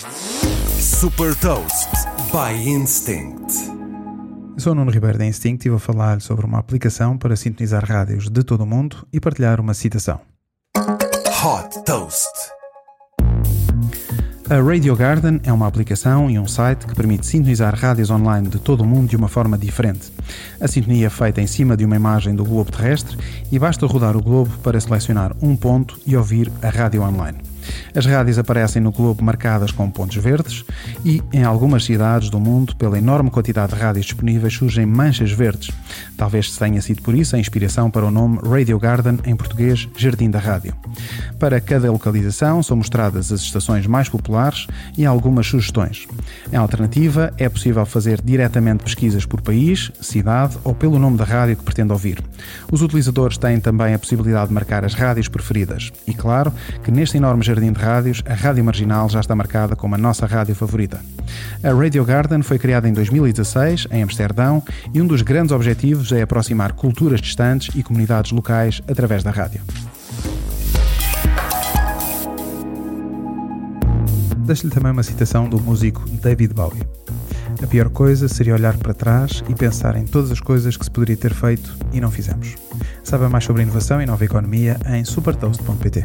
Super Toast by Instinct. Eu sou o Nuno Ribeiro da Instinct e vou falar sobre uma aplicação para sintonizar rádios de todo o mundo e partilhar uma citação. Hot Toast. A Radio Garden é uma aplicação e um site que permite sintonizar rádios online de todo o mundo de uma forma diferente. A sintonia é feita em cima de uma imagem do globo terrestre e basta rodar o globo para selecionar um ponto e ouvir a rádio online. As rádios aparecem no globo marcadas com pontos verdes e, em algumas cidades do mundo, pela enorme quantidade de rádios disponíveis, surgem manchas verdes. Talvez tenha sido por isso a inspiração para o nome Radio Garden, em português, Jardim da Rádio. Para cada localização são mostradas as estações mais populares e algumas sugestões. Em alternativa, é possível fazer diretamente pesquisas por país, cidade ou pelo nome da rádio que pretende ouvir. Os utilizadores têm também a possibilidade de marcar as rádios preferidas. E claro que neste enorme jardim de rádios, a Rádio Marginal já está marcada como a nossa rádio favorita. A Radio Garden foi criada em 2016, em Amsterdão, e um dos grandes objetivos é aproximar culturas distantes e comunidades locais através da rádio. Deixo-lhe também uma citação do músico David Bowie. A pior coisa seria olhar para trás e pensar em todas as coisas que se poderia ter feito e não fizemos. Saiba mais sobre inovação e nova economia em supertoast.pt.